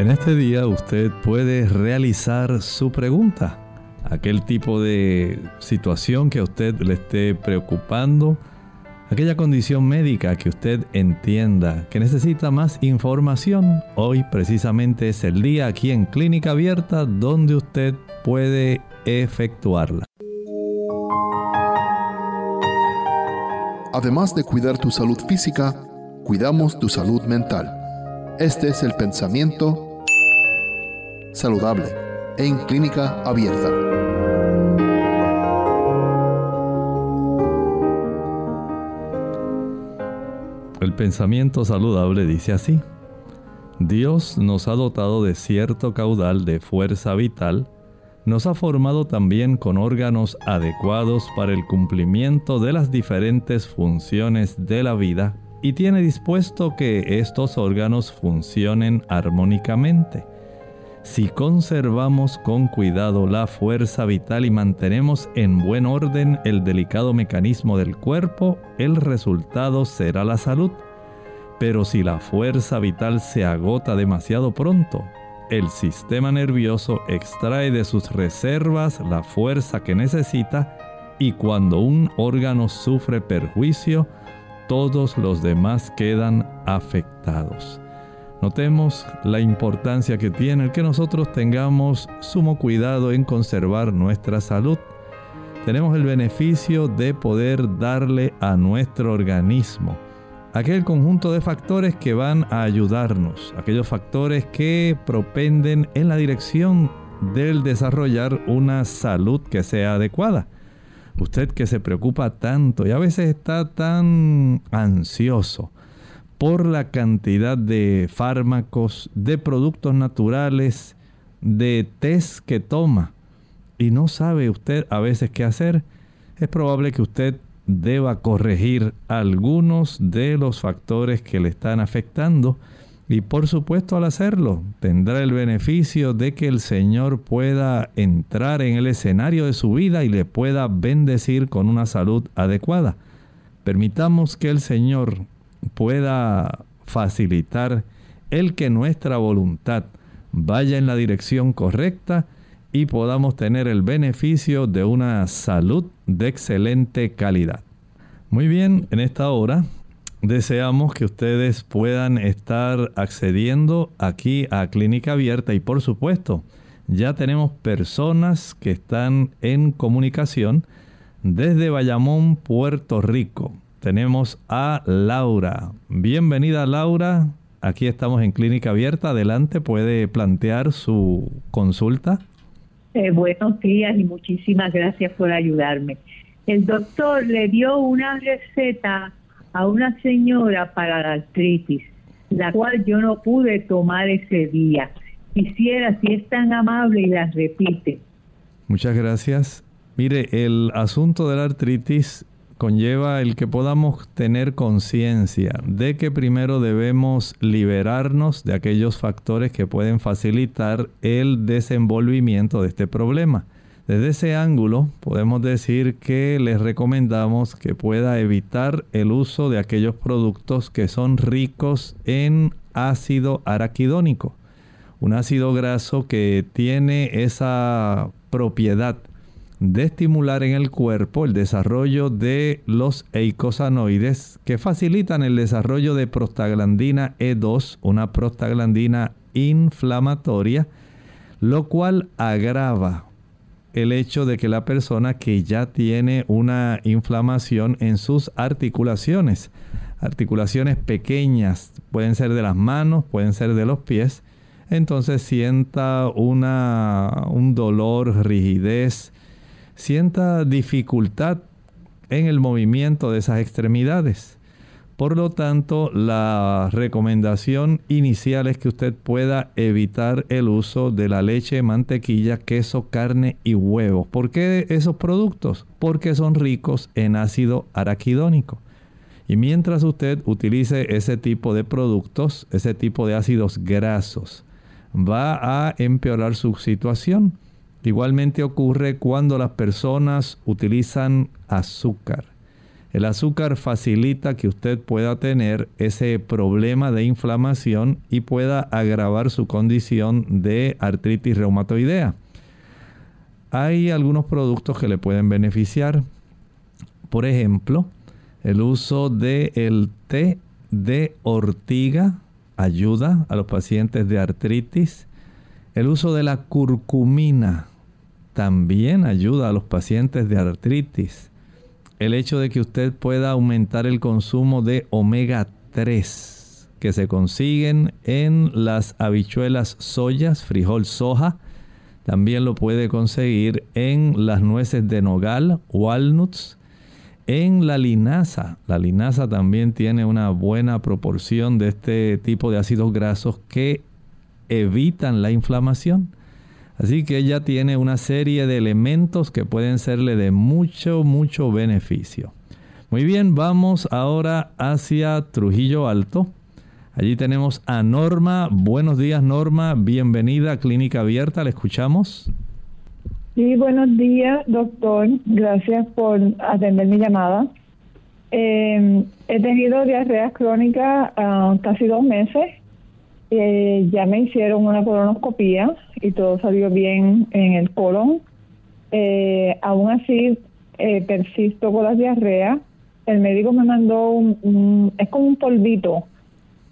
En este día usted puede realizar su pregunta, aquel tipo de situación que a usted le esté preocupando, aquella condición médica que usted entienda que necesita más información. Hoy precisamente es el día aquí en Clínica Abierta donde usted puede efectuarla. Además de cuidar tu salud física, cuidamos tu salud mental. Este es el pensamiento saludable en clínica abierta. El pensamiento saludable dice así. Dios nos ha dotado de cierto caudal de fuerza vital, nos ha formado también con órganos adecuados para el cumplimiento de las diferentes funciones de la vida y tiene dispuesto que estos órganos funcionen armónicamente. Si conservamos con cuidado la fuerza vital y mantenemos en buen orden el delicado mecanismo del cuerpo, el resultado será la salud. Pero si la fuerza vital se agota demasiado pronto, el sistema nervioso extrae de sus reservas la fuerza que necesita y cuando un órgano sufre perjuicio, todos los demás quedan afectados. Notemos la importancia que tiene el que nosotros tengamos sumo cuidado en conservar nuestra salud. Tenemos el beneficio de poder darle a nuestro organismo aquel conjunto de factores que van a ayudarnos, aquellos factores que propenden en la dirección del desarrollar una salud que sea adecuada. Usted que se preocupa tanto y a veces está tan ansioso, por la cantidad de fármacos, de productos naturales, de test que toma y no sabe usted a veces qué hacer, es probable que usted deba corregir algunos de los factores que le están afectando y por supuesto al hacerlo tendrá el beneficio de que el Señor pueda entrar en el escenario de su vida y le pueda bendecir con una salud adecuada. Permitamos que el Señor pueda facilitar el que nuestra voluntad vaya en la dirección correcta y podamos tener el beneficio de una salud de excelente calidad. Muy bien, en esta hora deseamos que ustedes puedan estar accediendo aquí a Clínica Abierta y por supuesto ya tenemos personas que están en comunicación desde Bayamón, Puerto Rico tenemos a Laura. Bienvenida Laura. Aquí estamos en Clínica Abierta. Adelante, puede plantear su consulta. Eh, buenos días y muchísimas gracias por ayudarme. El doctor le dio una receta a una señora para la artritis, la cual yo no pude tomar ese día. Quisiera, si es tan amable, y la repite. Muchas gracias. Mire, el asunto de la artritis conlleva el que podamos tener conciencia de que primero debemos liberarnos de aquellos factores que pueden facilitar el desenvolvimiento de este problema. Desde ese ángulo podemos decir que les recomendamos que pueda evitar el uso de aquellos productos que son ricos en ácido araquidónico, un ácido graso que tiene esa propiedad de estimular en el cuerpo el desarrollo de los eicosanoides que facilitan el desarrollo de prostaglandina E2, una prostaglandina inflamatoria, lo cual agrava el hecho de que la persona que ya tiene una inflamación en sus articulaciones, articulaciones pequeñas, pueden ser de las manos, pueden ser de los pies, entonces sienta una, un dolor, rigidez, sienta dificultad en el movimiento de esas extremidades. Por lo tanto, la recomendación inicial es que usted pueda evitar el uso de la leche, mantequilla, queso, carne y huevos. ¿Por qué esos productos? Porque son ricos en ácido araquidónico. Y mientras usted utilice ese tipo de productos, ese tipo de ácidos grasos, va a empeorar su situación. Igualmente ocurre cuando las personas utilizan azúcar. El azúcar facilita que usted pueda tener ese problema de inflamación y pueda agravar su condición de artritis reumatoidea. Hay algunos productos que le pueden beneficiar. Por ejemplo, el uso del el té de ortiga ayuda a los pacientes de artritis. El uso de la curcumina también ayuda a los pacientes de artritis el hecho de que usted pueda aumentar el consumo de omega 3 que se consiguen en las habichuelas soyas, frijol soja. También lo puede conseguir en las nueces de nogal, walnuts, en la linaza. La linaza también tiene una buena proporción de este tipo de ácidos grasos que evitan la inflamación. Así que ella tiene una serie de elementos que pueden serle de mucho, mucho beneficio. Muy bien, vamos ahora hacia Trujillo Alto. Allí tenemos a Norma. Buenos días, Norma. Bienvenida a Clínica Abierta. ¿Le escuchamos? Sí, buenos días, doctor. Gracias por atender mi llamada. Eh, he tenido diarrea crónica uh, casi dos meses eh, ya me hicieron una colonoscopía y todo salió bien en el colon. Eh, aún así, eh, persisto con la diarrea. El médico me mandó un, es como un polvito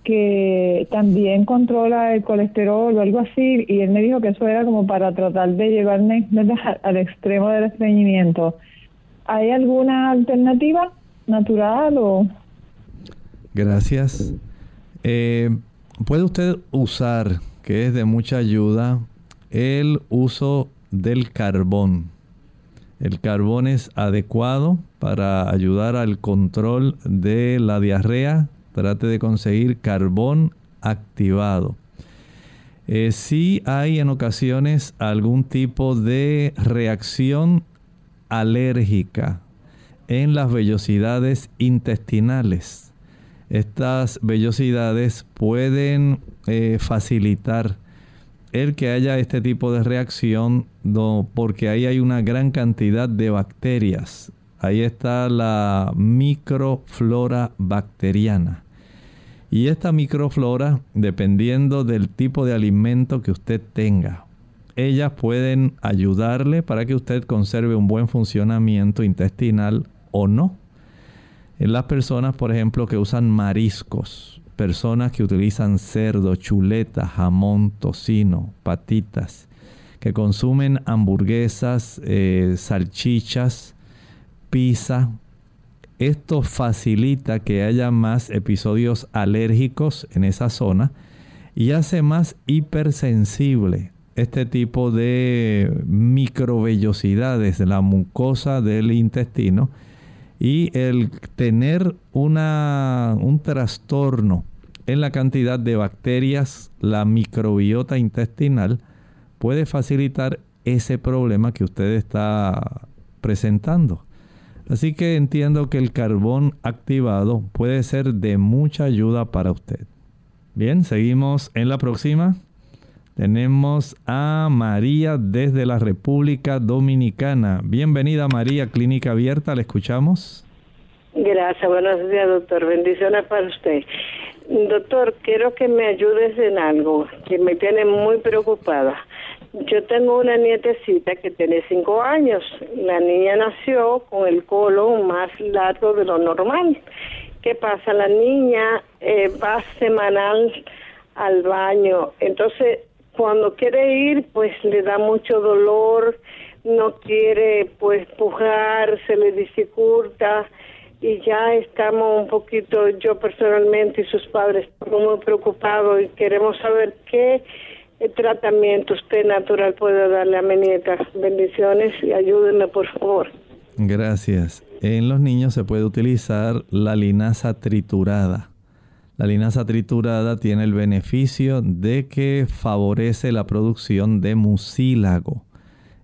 que también controla el colesterol o algo así y él me dijo que eso era como para tratar de llevarme al extremo del estreñimiento. ¿Hay alguna alternativa natural o...? Gracias. Eh, puede usted usar, que es de mucha ayuda, el uso del carbón. El carbón es adecuado para ayudar al control de la diarrea. Trate de conseguir carbón activado. Eh, si hay en ocasiones algún tipo de reacción alérgica en las vellosidades intestinales estas vellosidades pueden eh, facilitar el que haya este tipo de reacción porque ahí hay una gran cantidad de bacterias. Ahí está la microflora bacteriana. Y esta microflora, dependiendo del tipo de alimento que usted tenga, ellas pueden ayudarle para que usted conserve un buen funcionamiento intestinal o no. En las personas, por ejemplo, que usan mariscos, personas que utilizan cerdo, chuleta, jamón, tocino, patitas, que consumen hamburguesas, eh, salchichas, pizza. Esto facilita que haya más episodios alérgicos en esa zona y hace más hipersensible este tipo de microvellosidades de la mucosa del intestino y el tener una, un trastorno en la cantidad de bacterias, la microbiota intestinal, puede facilitar ese problema que usted está presentando. Así que entiendo que el carbón activado puede ser de mucha ayuda para usted. Bien, seguimos en la próxima. Tenemos a María desde la República Dominicana. Bienvenida María, Clínica Abierta, ¿le escuchamos? Gracias, buenos días doctor, bendiciones para usted. Doctor, quiero que me ayudes en algo que me tiene muy preocupada. Yo tengo una nietecita que tiene cinco años. La niña nació con el colon más largo de lo normal. ¿Qué pasa? La niña eh, va semanal al baño. Entonces, cuando quiere ir, pues le da mucho dolor, no quiere pues pujar, se le dificulta y ya estamos un poquito, yo personalmente y sus padres, muy preocupados y queremos saber qué tratamiento usted natural puede darle a mi nieta. Bendiciones y ayúdenme por favor. Gracias. en los niños se puede utilizar la linaza triturada. La linaza triturada tiene el beneficio de que favorece la producción de mucílago.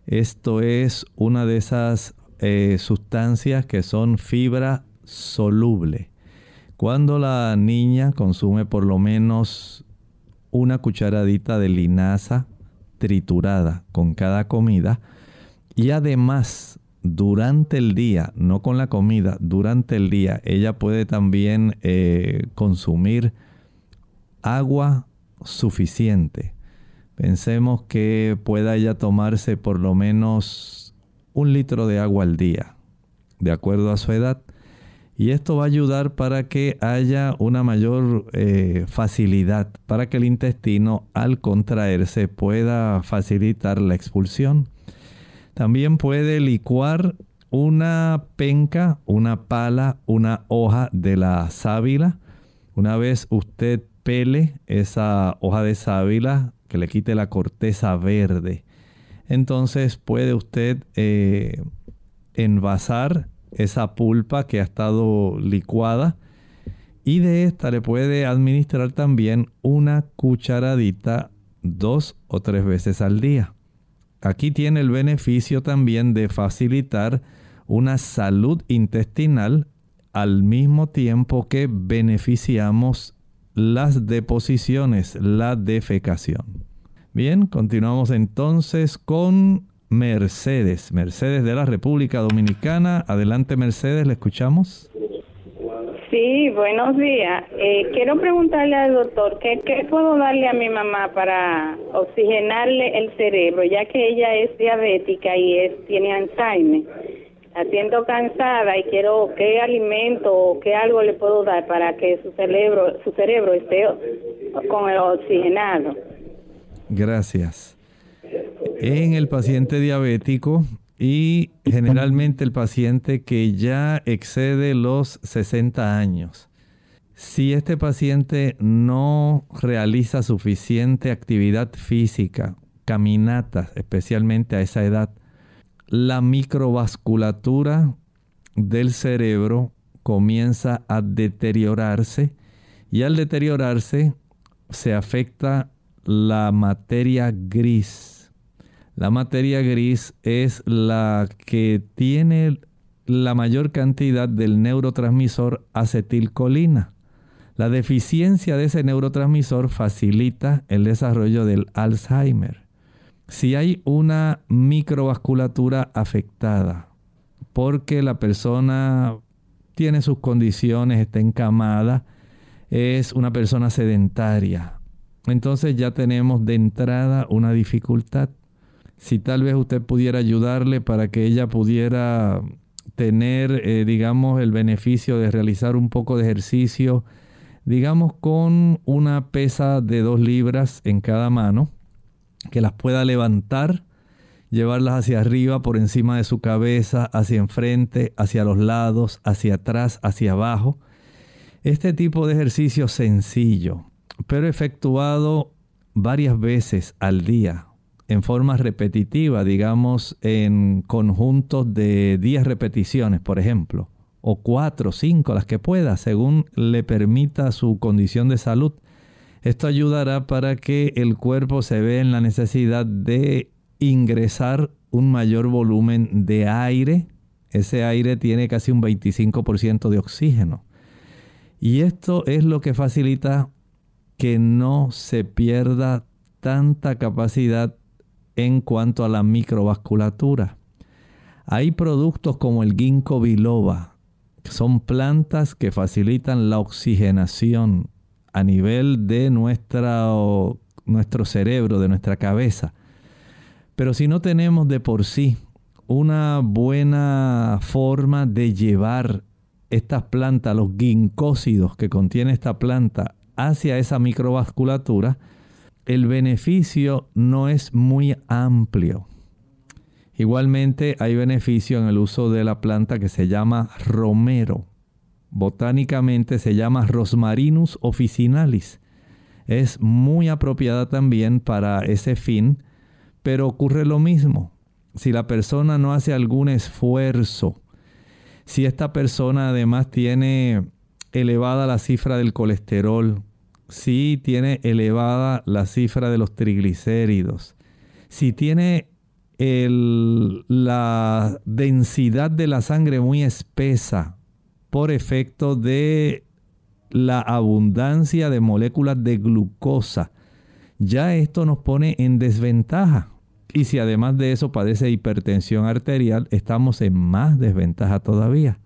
Esto es una de esas eh, sustancias que son fibra soluble. Cuando la niña consume por lo menos una cucharadita de linaza triturada con cada comida y además durante el día, no con la comida, durante el día, ella puede también eh, consumir agua suficiente. Pensemos que pueda ella tomarse por lo menos un litro de agua al día, de acuerdo a su edad. Y esto va a ayudar para que haya una mayor eh, facilidad, para que el intestino al contraerse pueda facilitar la expulsión. También puede licuar una penca, una pala, una hoja de la sábila. Una vez usted pele esa hoja de sábila, que le quite la corteza verde, entonces puede usted eh, envasar esa pulpa que ha estado licuada y de esta le puede administrar también una cucharadita dos o tres veces al día. Aquí tiene el beneficio también de facilitar una salud intestinal al mismo tiempo que beneficiamos las deposiciones, la defecación. Bien, continuamos entonces con Mercedes. Mercedes de la República Dominicana. Adelante Mercedes, le escuchamos. Sí, buenos días. Eh, quiero preguntarle al doctor, ¿qué, ¿qué puedo darle a mi mamá para oxigenarle el cerebro, ya que ella es diabética y es, tiene Alzheimer? La siento cansada y quiero qué alimento o qué algo le puedo dar para que su cerebro, su cerebro esté con el oxigenado. Gracias. En el paciente diabético y generalmente el paciente que ya excede los 60 años. Si este paciente no realiza suficiente actividad física, caminatas, especialmente a esa edad, la microvasculatura del cerebro comienza a deteriorarse y al deteriorarse se afecta la materia gris la materia gris es la que tiene la mayor cantidad del neurotransmisor acetilcolina. La deficiencia de ese neurotransmisor facilita el desarrollo del Alzheimer. Si hay una microvasculatura afectada, porque la persona tiene sus condiciones, está encamada, es una persona sedentaria, entonces ya tenemos de entrada una dificultad si tal vez usted pudiera ayudarle para que ella pudiera tener, eh, digamos, el beneficio de realizar un poco de ejercicio, digamos, con una pesa de dos libras en cada mano, que las pueda levantar, llevarlas hacia arriba, por encima de su cabeza, hacia enfrente, hacia los lados, hacia atrás, hacia abajo. Este tipo de ejercicio sencillo, pero efectuado varias veces al día, en forma repetitiva, digamos en conjuntos de 10 repeticiones, por ejemplo, o 4, 5, las que pueda, según le permita su condición de salud. Esto ayudará para que el cuerpo se vea en la necesidad de ingresar un mayor volumen de aire. Ese aire tiene casi un 25% de oxígeno. Y esto es lo que facilita que no se pierda tanta capacidad en cuanto a la microvasculatura. Hay productos como el ginkgo biloba, que son plantas que facilitan la oxigenación a nivel de nuestro cerebro, de nuestra cabeza. Pero si no tenemos de por sí una buena forma de llevar estas plantas, los ginkósidos que contiene esta planta, hacia esa microvasculatura, el beneficio no es muy amplio. Igualmente hay beneficio en el uso de la planta que se llama romero. Botánicamente se llama Rosmarinus officinalis. Es muy apropiada también para ese fin, pero ocurre lo mismo. Si la persona no hace algún esfuerzo, si esta persona además tiene elevada la cifra del colesterol, si tiene elevada la cifra de los triglicéridos, si tiene la densidad de la sangre muy espesa por efecto de la abundancia de moléculas de glucosa, ya esto nos pone en desventaja. Y si además de eso padece hipertensión arterial, estamos en más desventaja todavía.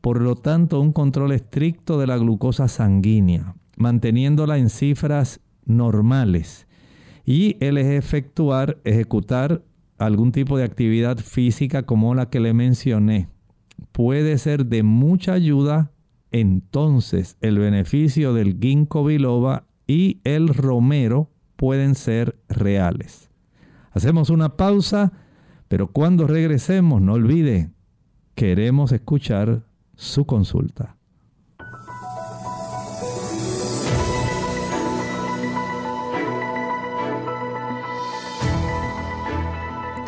Por lo tanto, un control estricto de la glucosa sanguínea, manteniéndola en cifras normales. Y el efectuar, ejecutar algún tipo de actividad física como la que le mencioné, puede ser de mucha ayuda. Entonces, el beneficio del ginkgo biloba y el romero pueden ser reales. Hacemos una pausa, pero cuando regresemos, no olvide, queremos escuchar su consulta.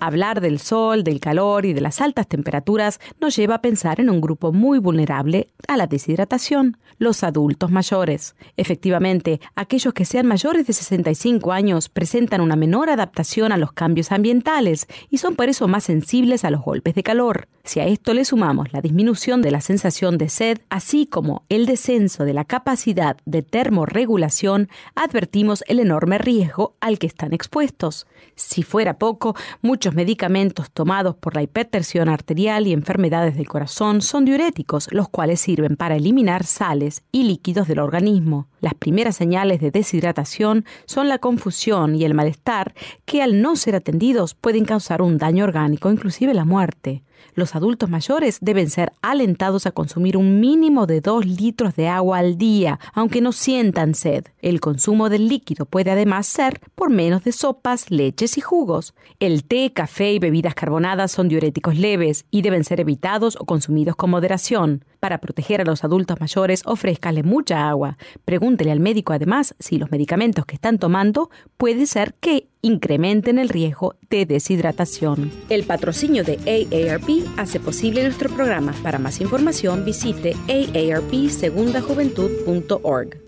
Hablar del sol, del calor y de las altas temperaturas nos lleva a pensar en un grupo muy vulnerable a la deshidratación, los adultos mayores. Efectivamente, aquellos que sean mayores de 65 años presentan una menor adaptación a los cambios ambientales y son por eso más sensibles a los golpes de calor. Si a esto le sumamos la disminución de la sensación de sed, así como el descenso de la capacidad de termorregulación, advertimos el enorme riesgo al que están expuestos. Si fuera poco, muchos medicamentos tomados por la hipertensión arterial y enfermedades del corazón son diuréticos, los cuales sirven para eliminar sales y líquidos del organismo. Las primeras señales de deshidratación son la confusión y el malestar que al no ser atendidos pueden causar un daño orgánico, inclusive la muerte. Los adultos mayores deben ser alentados a consumir un mínimo de 2 litros de agua al día, aunque no sientan sed. El consumo del líquido puede además ser por menos de sopas, leches y jugos. El té, café y bebidas carbonadas son diuréticos leves y deben ser evitados o consumidos con moderación. Para proteger a los adultos mayores, ofrézcale mucha agua. Pregúntele al médico además si los medicamentos que están tomando puede ser que incrementen el riesgo de deshidratación. El patrocinio de AARP hace posible nuestro programa. Para más información visite aarpsegundajuventud.org.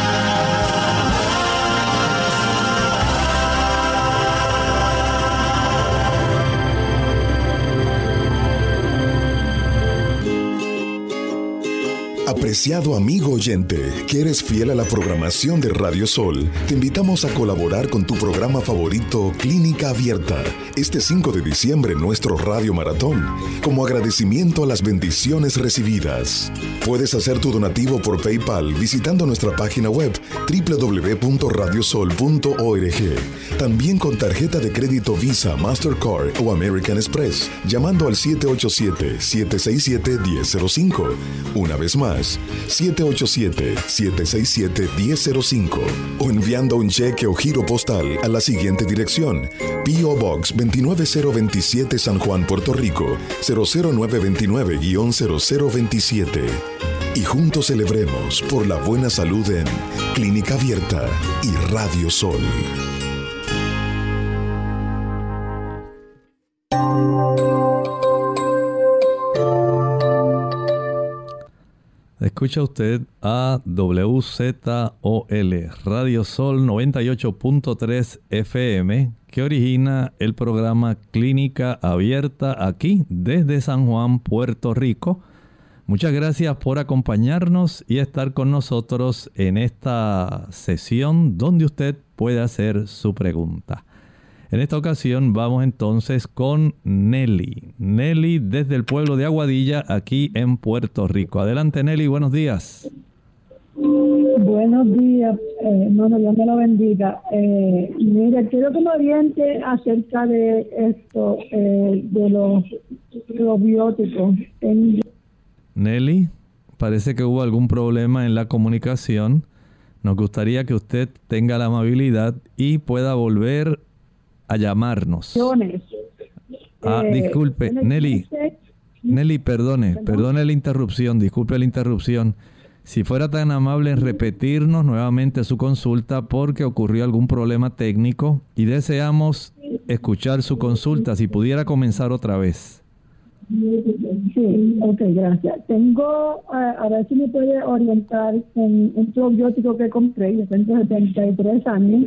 Apreciado amigo oyente, que eres fiel a la programación de Radio Sol, te invitamos a colaborar con tu programa favorito Clínica Abierta este 5 de diciembre nuestro Radio Maratón, como agradecimiento a las bendiciones recibidas. Puedes hacer tu donativo por PayPal visitando nuestra página web www.radiosol.org. También con tarjeta de crédito Visa, Mastercard o American Express, llamando al 787-767-1005. Una vez más, 787-767-1005 o enviando un cheque o giro postal a la siguiente dirección. P.O. Box 29027 San Juan, Puerto Rico 00929-0027. Y juntos celebremos por la buena salud en Clínica Abierta y Radio Sol. Escucha usted a WZOL, Radio Sol 98.3 FM, que origina el programa Clínica Abierta aquí desde San Juan, Puerto Rico. Muchas gracias por acompañarnos y estar con nosotros en esta sesión donde usted puede hacer su pregunta. En esta ocasión vamos entonces con Nelly. Nelly desde el pueblo de Aguadilla, aquí en Puerto Rico. Adelante Nelly, buenos días. Buenos días, eh, no, no, Dios me lo bendiga. Eh, mira, quiero que me oriente acerca de esto, eh, de los probióticos. Nelly, parece que hubo algún problema en la comunicación. Nos gustaría que usted tenga la amabilidad y pueda volver a llamarnos. Ah, eh, disculpe, Nelly. Nelly, perdone, perdone la interrupción, disculpe la interrupción. Si fuera tan amable en repetirnos nuevamente su consulta porque ocurrió algún problema técnico y deseamos escuchar su consulta, si pudiera comenzar otra vez. Sí, ok, gracias. Tengo, a ver si me puede orientar en un probiótico que compré, yo tengo 73 años,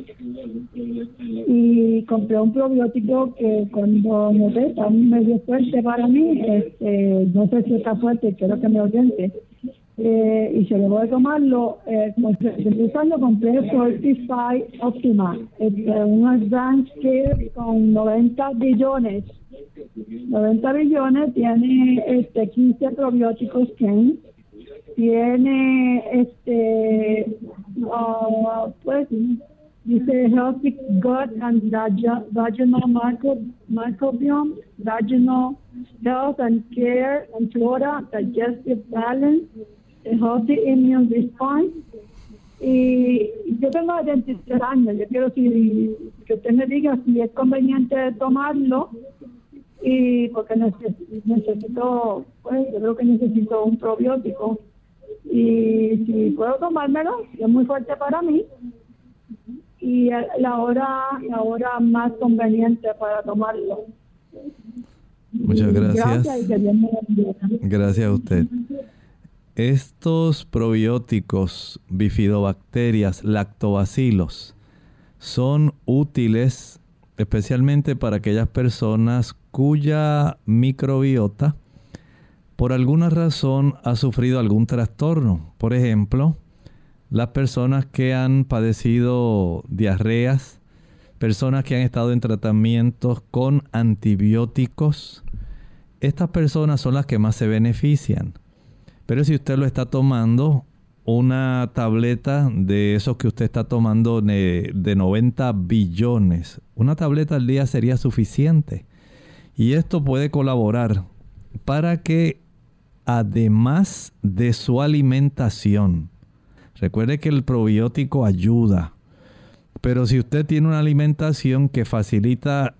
y compré un probiótico que cuando noté está medio fuerte para mí, este, no sé si está fuerte, quiero que me oriente. Eh, y le voy a tomarlo, eh, utilizando compré Fortify Optima, este, un Advanced Care con 90 billones 90 billones, tiene este 15 probióticos que tiene este uh, dice healthy gut and vaginal microbiome, vaginal health and care and flora, digestive balance, healthy immune response. Y yo tengo 23 años, yo quiero si, que usted me diga si es conveniente tomarlo y porque necesito, pues yo creo que necesito un probiótico y si puedo tomármelo, es muy fuerte para mí y la hora, la hora más conveniente para tomarlo. Muchas gracias. Gracias, a usted. Estos probióticos, bifidobacterias, lactobacilos, son útiles especialmente para aquellas personas cuya microbiota por alguna razón ha sufrido algún trastorno. Por ejemplo, las personas que han padecido diarreas, personas que han estado en tratamientos con antibióticos, estas personas son las que más se benefician. Pero si usted lo está tomando una tableta de esos que usted está tomando de, 90 billones. Una tableta al día sería suficiente. Y esto puede colaborar para que además de su alimentación, recuerde que el probiótico ayuda, pero si usted tiene una alimentación que facilita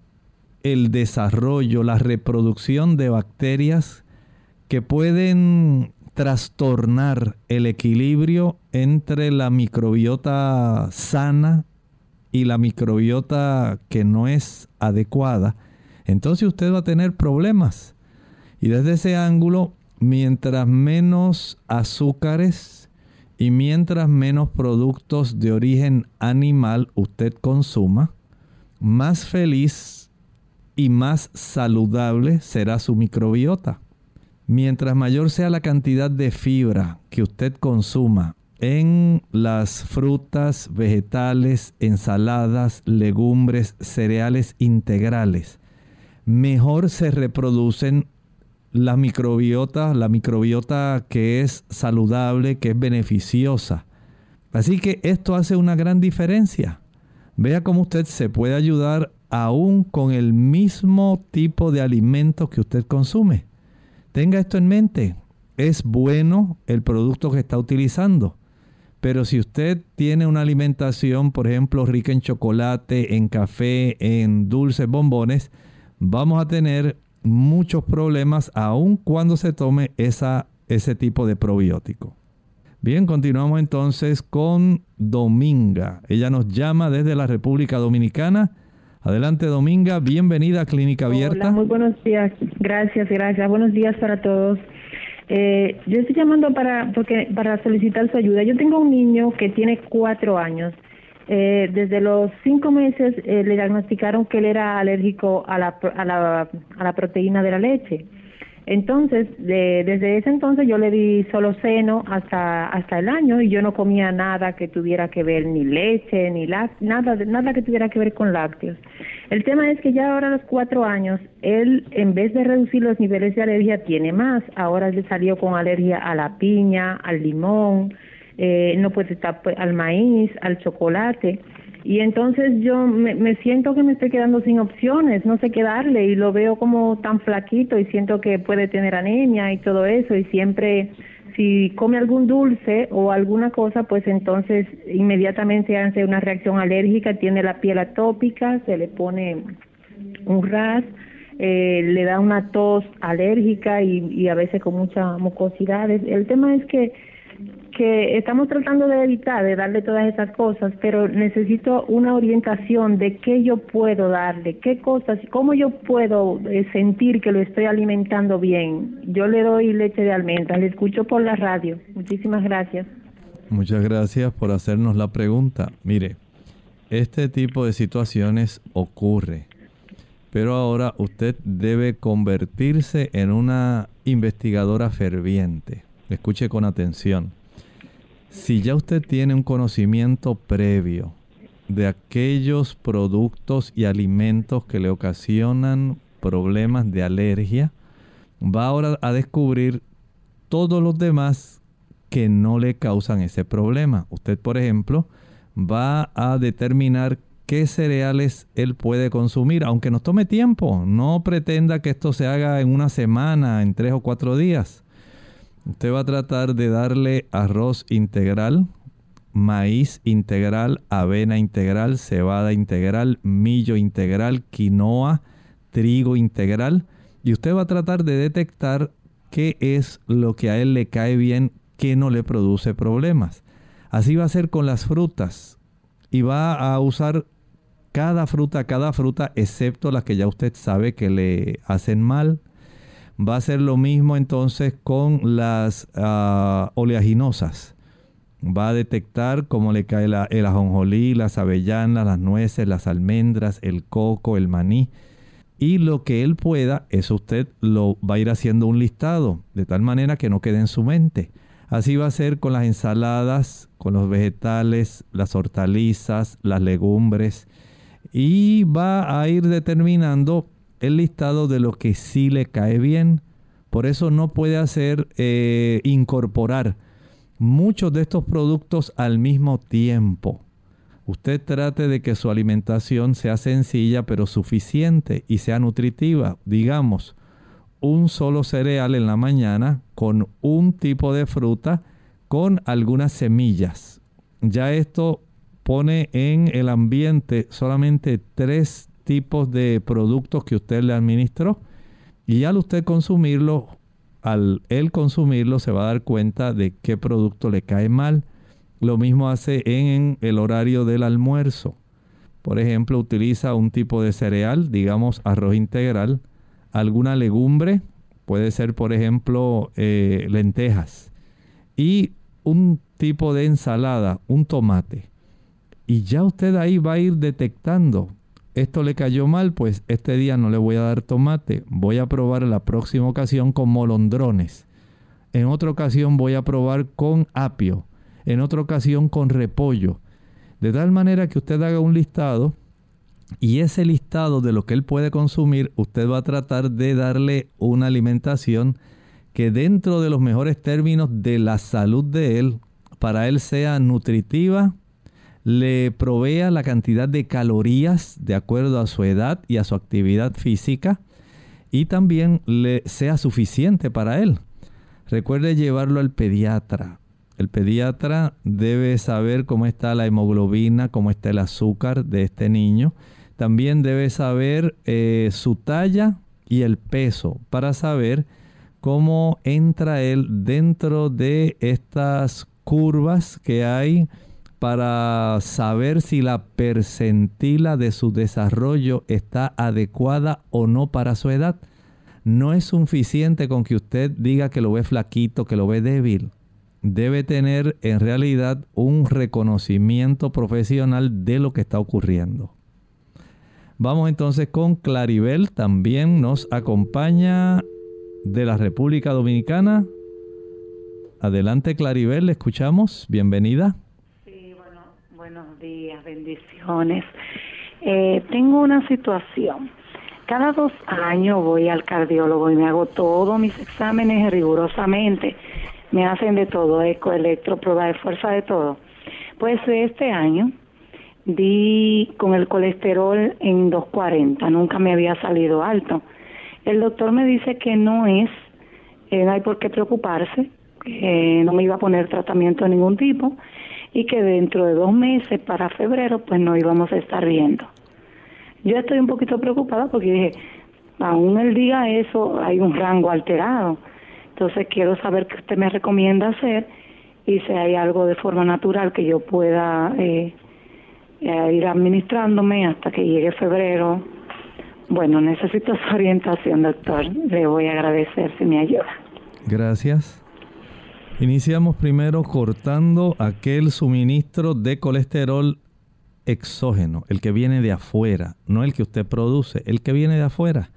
el desarrollo, la reproducción de bacterias que pueden trastornar el equilibrio entre la microbiota sana y la microbiota que no es adecuada, entonces usted va a tener problemas. Y desde ese ángulo, mientras menos azúcares y mientras menos productos de origen animal usted consuma, más feliz y más saludable será su microbiota. Mientras mayor sea la cantidad de fibra que usted consuma en las frutas, vegetales, ensaladas, legumbres, cereales integrales, mejor se reproducen la microbiota, la microbiota que es saludable, que es beneficiosa. Así que esto hace una gran diferencia. Vea cómo usted se puede ayudar aún con el mismo tipo de alimentos que usted consume. Tenga esto en mente. Es bueno el producto que está utilizando. Pero si usted tiene una alimentación, por ejemplo, rica en chocolate, en café, en dulces, bombones, vamos a tener muchos problemas aun cuando se tome esa, ese tipo de probiótico. Bien, continuamos entonces con Dominga. Ella nos llama desde la República Dominicana Adelante, Dominga. Bienvenida a Clínica Abierta. Hola, muy buenos días. Gracias, gracias. Buenos días para todos. Eh, yo estoy llamando para porque para solicitar su ayuda. Yo tengo un niño que tiene cuatro años. Eh, desde los cinco meses eh, le diagnosticaron que él era alérgico a la, a la, a la proteína de la leche. Entonces, desde ese entonces yo le di solo seno hasta hasta el año y yo no comía nada que tuviera que ver ni leche ni nada nada que tuviera que ver con lácteos. El tema es que ya ahora a los cuatro años él en vez de reducir los niveles de alergia tiene más. Ahora le salió con alergia a la piña, al limón, eh, no puede estar pues, al maíz, al chocolate. Y entonces yo me, me, siento que me estoy quedando sin opciones, no sé qué darle y lo veo como tan flaquito y siento que puede tener anemia y todo eso y siempre si come algún dulce o alguna cosa, pues entonces inmediatamente hace una reacción alérgica, tiene la piel atópica, se le pone un ras, eh, le da una tos alérgica y, y a veces con mucha mucosidad. El tema es que que estamos tratando de evitar, de darle todas esas cosas, pero necesito una orientación de qué yo puedo darle, qué cosas, cómo yo puedo eh, sentir que lo estoy alimentando bien. Yo le doy leche de almendras, le escucho por la radio. Muchísimas gracias. Muchas gracias por hacernos la pregunta. Mire, este tipo de situaciones ocurre, pero ahora usted debe convertirse en una investigadora ferviente. Escuche con atención si ya usted tiene un conocimiento previo de aquellos productos y alimentos que le ocasionan problemas de alergia, va ahora a descubrir todos los demás que no le causan ese problema. Usted, por ejemplo, va a determinar qué cereales él puede consumir, aunque nos tome tiempo. No pretenda que esto se haga en una semana, en tres o cuatro días. Usted va a tratar de darle arroz integral, maíz integral, avena integral, cebada integral, millo integral, quinoa, trigo integral. Y usted va a tratar de detectar qué es lo que a él le cae bien, qué no le produce problemas. Así va a ser con las frutas. Y va a usar cada fruta, cada fruta, excepto las que ya usted sabe que le hacen mal Va a ser lo mismo entonces con las uh, oleaginosas. Va a detectar cómo le cae el ajonjolí, las avellanas, las nueces, las almendras, el coco, el maní. Y lo que él pueda, eso usted lo va a ir haciendo un listado, de tal manera que no quede en su mente. Así va a ser con las ensaladas, con los vegetales, las hortalizas, las legumbres. Y va a ir determinando el listado de lo que sí le cae bien. Por eso no puede hacer eh, incorporar muchos de estos productos al mismo tiempo. Usted trate de que su alimentación sea sencilla pero suficiente y sea nutritiva. Digamos, un solo cereal en la mañana con un tipo de fruta con algunas semillas. Ya esto pone en el ambiente solamente tres tipos de productos que usted le administró. Y al usted consumirlo, al él consumirlo, se va a dar cuenta de qué producto le cae mal. Lo mismo hace en el horario del almuerzo. Por ejemplo, utiliza un tipo de cereal, digamos arroz integral, alguna legumbre, puede ser por ejemplo eh, lentejas, y un tipo de ensalada, un tomate. Y ya usted ahí va a ir detectando esto le cayó mal, pues este día no le voy a dar tomate, voy a probar la próxima ocasión con molondrones. En otra ocasión voy a probar con apio, en otra ocasión con repollo. De tal manera que usted haga un listado y ese listado de lo que él puede consumir, usted va a tratar de darle una alimentación que dentro de los mejores términos de la salud de él, para él sea nutritiva, le provea la cantidad de calorías de acuerdo a su edad y a su actividad física y también le sea suficiente para él. Recuerde llevarlo al pediatra. El pediatra debe saber cómo está la hemoglobina, cómo está el azúcar de este niño. También debe saber eh, su talla y el peso para saber cómo entra él dentro de estas curvas que hay para saber si la percentila de su desarrollo está adecuada o no para su edad. No es suficiente con que usted diga que lo ve flaquito, que lo ve débil. Debe tener en realidad un reconocimiento profesional de lo que está ocurriendo. Vamos entonces con Claribel, también nos acompaña de la República Dominicana. Adelante Claribel, le escuchamos, bienvenida. Días, bendiciones. Eh, tengo una situación. Cada dos años voy al cardiólogo y me hago todos mis exámenes rigurosamente. Me hacen de todo, eco, electro, prueba de fuerza, de todo. Pues este año di con el colesterol en 240, nunca me había salido alto. El doctor me dice que no es, no hay por qué preocuparse, que no me iba a poner tratamiento de ningún tipo y que dentro de dos meses, para febrero, pues no íbamos a estar viendo. Yo estoy un poquito preocupada porque dije, aún el día eso hay un rango alterado. Entonces quiero saber qué usted me recomienda hacer y si hay algo de forma natural que yo pueda eh, eh, ir administrándome hasta que llegue febrero. Bueno, necesito su orientación, doctor. Le voy a agradecer si me ayuda. Gracias. Iniciamos primero cortando aquel suministro de colesterol exógeno, el que viene de afuera, no el que usted produce, el que viene de afuera.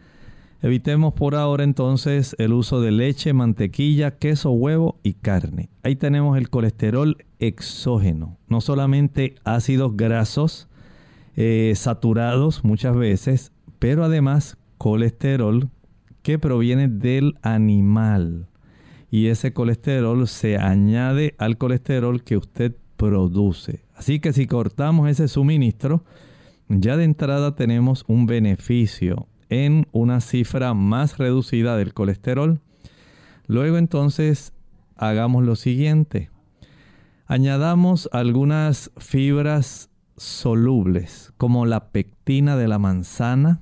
Evitemos por ahora entonces el uso de leche, mantequilla, queso, huevo y carne. Ahí tenemos el colesterol exógeno, no solamente ácidos grasos eh, saturados muchas veces, pero además colesterol que proviene del animal. Y ese colesterol se añade al colesterol que usted produce. Así que si cortamos ese suministro, ya de entrada tenemos un beneficio en una cifra más reducida del colesterol. Luego entonces hagamos lo siguiente. Añadamos algunas fibras solubles como la pectina de la manzana,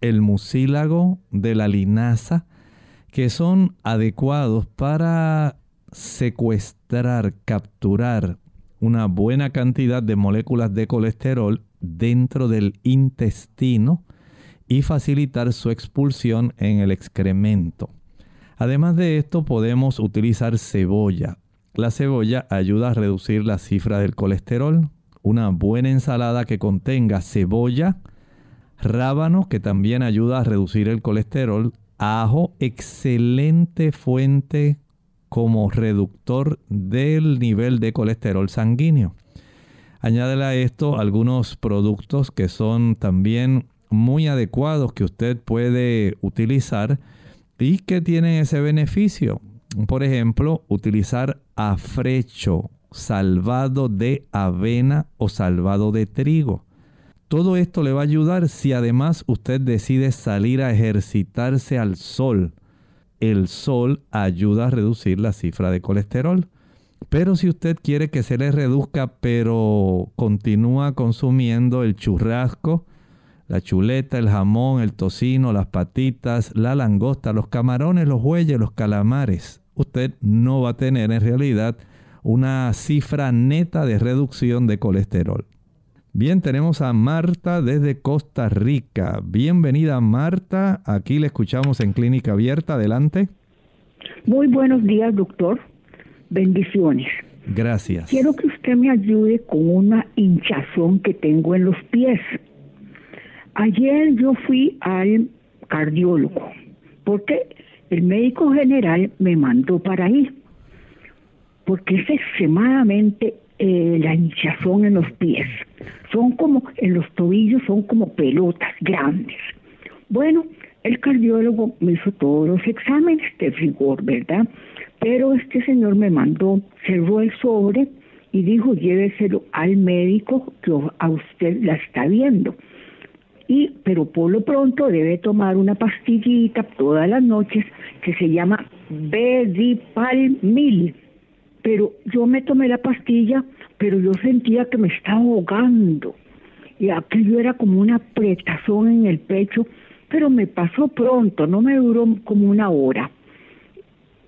el mucílago de la linaza, que son adecuados para secuestrar, capturar una buena cantidad de moléculas de colesterol dentro del intestino y facilitar su expulsión en el excremento. Además de esto podemos utilizar cebolla. La cebolla ayuda a reducir la cifra del colesterol. Una buena ensalada que contenga cebolla, rábano que también ayuda a reducir el colesterol, ajo, excelente fuente como reductor del nivel de colesterol sanguíneo. Añádele a esto algunos productos que son también muy adecuados que usted puede utilizar y que tienen ese beneficio. Por ejemplo, utilizar afrecho salvado de avena o salvado de trigo. Todo esto le va a ayudar si además usted decide salir a ejercitarse al sol. El sol ayuda a reducir la cifra de colesterol. Pero si usted quiere que se le reduzca, pero continúa consumiendo el churrasco, la chuleta, el jamón, el tocino, las patitas, la langosta, los camarones, los bueyes, los calamares. Usted no va a tener en realidad una cifra neta de reducción de colesterol. Bien, tenemos a Marta desde Costa Rica. Bienvenida Marta, aquí le escuchamos en Clínica Abierta. Adelante. Muy buenos días, doctor. Bendiciones. Gracias. Quiero que usted me ayude con una hinchazón que tengo en los pies. Ayer yo fui al cardiólogo porque el médico general me mandó para ahí porque es extremadamente eh, la hinchazón en los pies. Son como, en los tobillos son como pelotas grandes. Bueno, el cardiólogo me hizo todos los exámenes de rigor, ¿verdad? Pero este señor me mandó, cerró el sobre y dijo, lléveselo al médico que a usted la está viendo y pero por lo pronto debe tomar una pastillita todas las noches que se llama Bedipalmil. Pero yo me tomé la pastilla, pero yo sentía que me estaba ahogando y aquello era como una apretazón en el pecho, pero me pasó pronto, no me duró como una hora.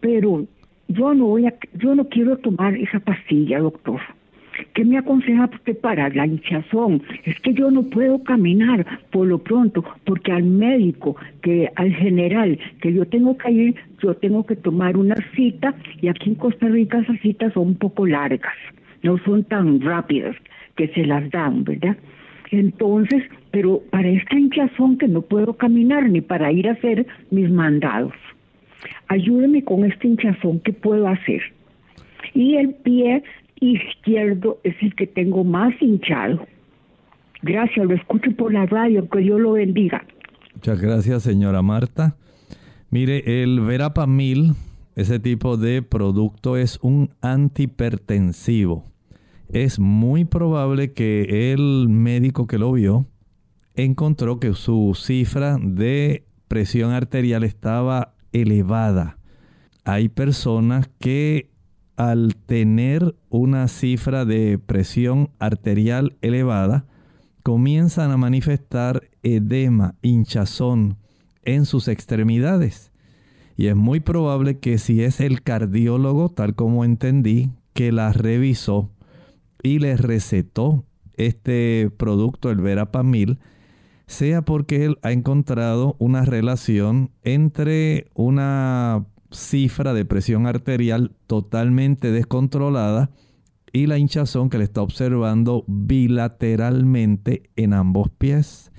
Pero yo no voy a, yo no quiero tomar esa pastilla, doctor. ¿Qué me aconseja usted para la hinchazón? Es que yo no puedo caminar por lo pronto, porque al médico, que al general, que yo tengo que ir, yo tengo que tomar una cita y aquí en Costa Rica esas citas son un poco largas, no son tan rápidas que se las dan, ¿verdad? Entonces, pero para esta hinchazón que no puedo caminar ni para ir a hacer mis mandados, ayúdeme con esta hinchazón que puedo hacer. Y el pie izquierdo es el que tengo más hinchado. Gracias, lo escucho por la radio, que Dios lo bendiga. Muchas gracias, señora Marta. Mire, el Verapamil, ese tipo de producto es un antihipertensivo es muy probable que el médico que lo vio encontró que su cifra de presión arterial estaba elevada. Hay personas que al tener una cifra de presión arterial elevada, comienzan a manifestar edema, hinchazón en sus extremidades. Y es muy probable que si es el cardiólogo, tal como entendí, que la revisó, y le recetó este producto, el Verapamil, sea porque él ha encontrado una relación entre una cifra de presión arterial totalmente descontrolada y la hinchazón que le está observando bilateralmente en ambos pies.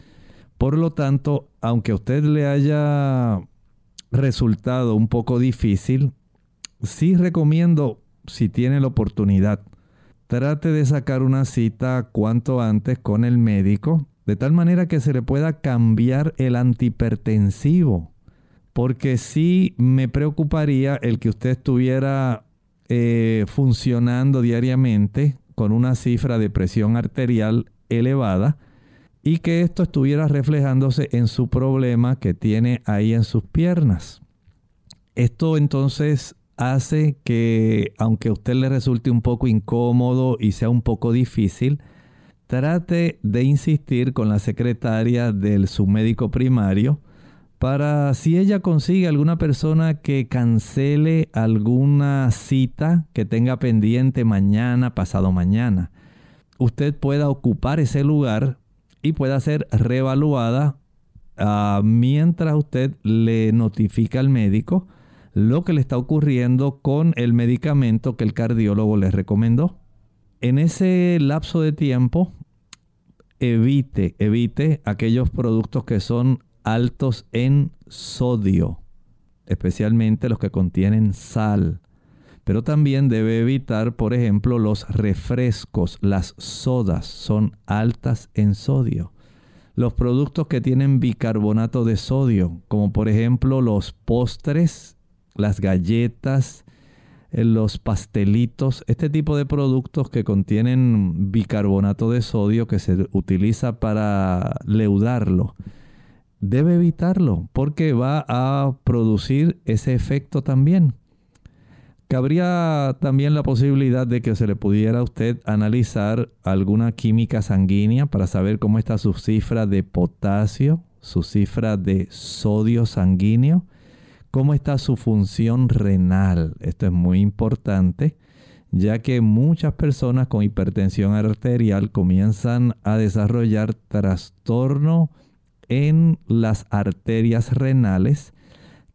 Por lo tanto, aunque a usted le haya resultado un poco difícil, sí recomiendo, si tiene la oportunidad, trate de sacar una cita cuanto antes con el médico, de tal manera que se le pueda cambiar el antihipertensivo. Porque sí me preocuparía el que usted estuviera eh, funcionando diariamente con una cifra de presión arterial elevada y que esto estuviera reflejándose en su problema que tiene ahí en sus piernas. Esto entonces hace que, aunque a usted le resulte un poco incómodo y sea un poco difícil, trate de insistir con la secretaria del submédico primario para si ella consigue alguna persona que cancele alguna cita que tenga pendiente mañana, pasado mañana, usted pueda ocupar ese lugar y pueda ser reevaluada ah, mientras usted le notifica al médico lo que le está ocurriendo con el medicamento que el cardiólogo le recomendó. En ese lapso de tiempo, evite, evite aquellos productos que son altos en sodio, especialmente los que contienen sal. Pero también debe evitar, por ejemplo, los refrescos, las sodas son altas en sodio. Los productos que tienen bicarbonato de sodio, como por ejemplo los postres las galletas, eh, los pastelitos, este tipo de productos que contienen bicarbonato de sodio que se utiliza para leudarlo, debe evitarlo porque va a producir ese efecto también. Cabría también la posibilidad de que se le pudiera a usted analizar alguna química sanguínea para saber cómo está su cifra de potasio, su cifra de sodio sanguíneo cómo está su función renal. Esto es muy importante, ya que muchas personas con hipertensión arterial comienzan a desarrollar trastorno en las arterias renales